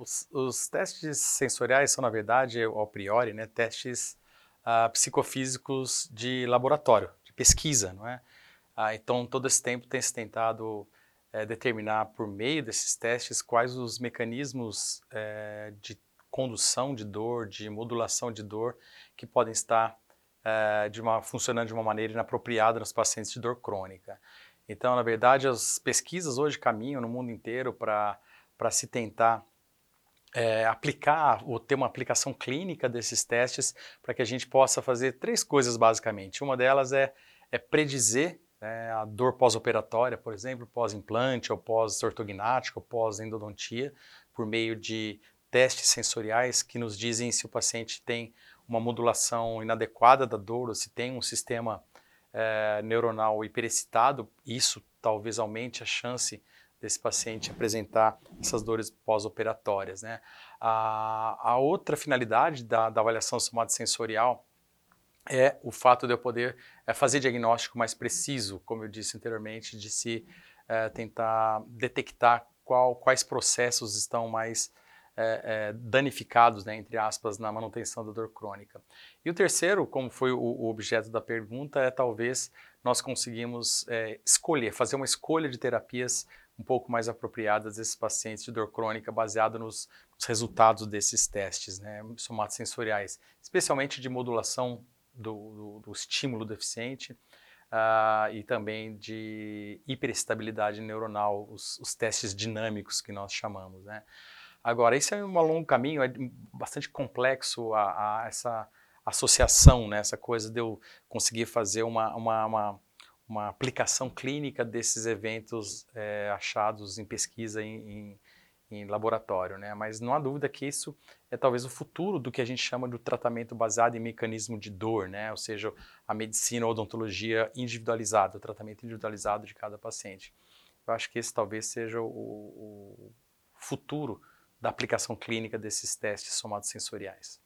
os, os, testes sensoriais são, na verdade, a priori, né, testes uh, psicofísicos de laboratório, de pesquisa, não é? Uh, então, todo esse tempo tem se tentado uh, determinar, por meio desses testes, quais os mecanismos eh, de condução de dor, de modulação de dor, que podem estar eh, de uma, funcionando de uma maneira inapropriada nos pacientes de dor crônica. Então, na verdade, as pesquisas hoje caminham no mundo inteiro para se tentar é, aplicar ou ter uma aplicação clínica desses testes para que a gente possa fazer três coisas basicamente. Uma delas é, é predizer né, a dor pós-operatória, por exemplo, pós-implante ou pós-ortognática ou pós-endodontia, por meio de testes sensoriais que nos dizem se o paciente tem uma modulação inadequada da dor ou se tem um sistema é, neuronal hiperexcitado, isso talvez aumente a chance desse paciente apresentar essas dores pós-operatórias. Né? A, a, outra finalidade da, da avaliação somatosensorial é o fato de eu poder é, fazer diagnóstico mais preciso, como eu disse anteriormente, de se é, tentar detectar qual, quais processos estão mais é, é, danificados, né, entre aspas, na manutenção da dor crônica. E o terceiro, como foi o, o objeto da pergunta, é talvez nós conseguimos é, escolher, fazer uma escolha de terapias um pouco mais apropriadas desses pacientes de dor crônica baseado nos, nos resultados desses testes né, somatosensoriais, especialmente de modulação do, do, do estímulo deficiente uh, e também de hiperestabilidade neuronal, os, os, testes dinâmicos que nós chamamos. Né. Agora, isso é um longo caminho, é bastante complexo a, a essa associação, né, essa coisa de eu conseguir fazer uma, uma, uma uma aplicação clínica desses eventos é, achados em pesquisa em, em, em, laboratório, né? Mas não há dúvida que isso é talvez o futuro do que a gente chama de tratamento baseado em mecanismo de dor, né? Ou seja, a medicina ou odontologia individualizada, o tratamento individualizado de cada paciente. Eu acho que esse talvez seja o, o futuro da aplicação clínica desses testes somatosensoriais.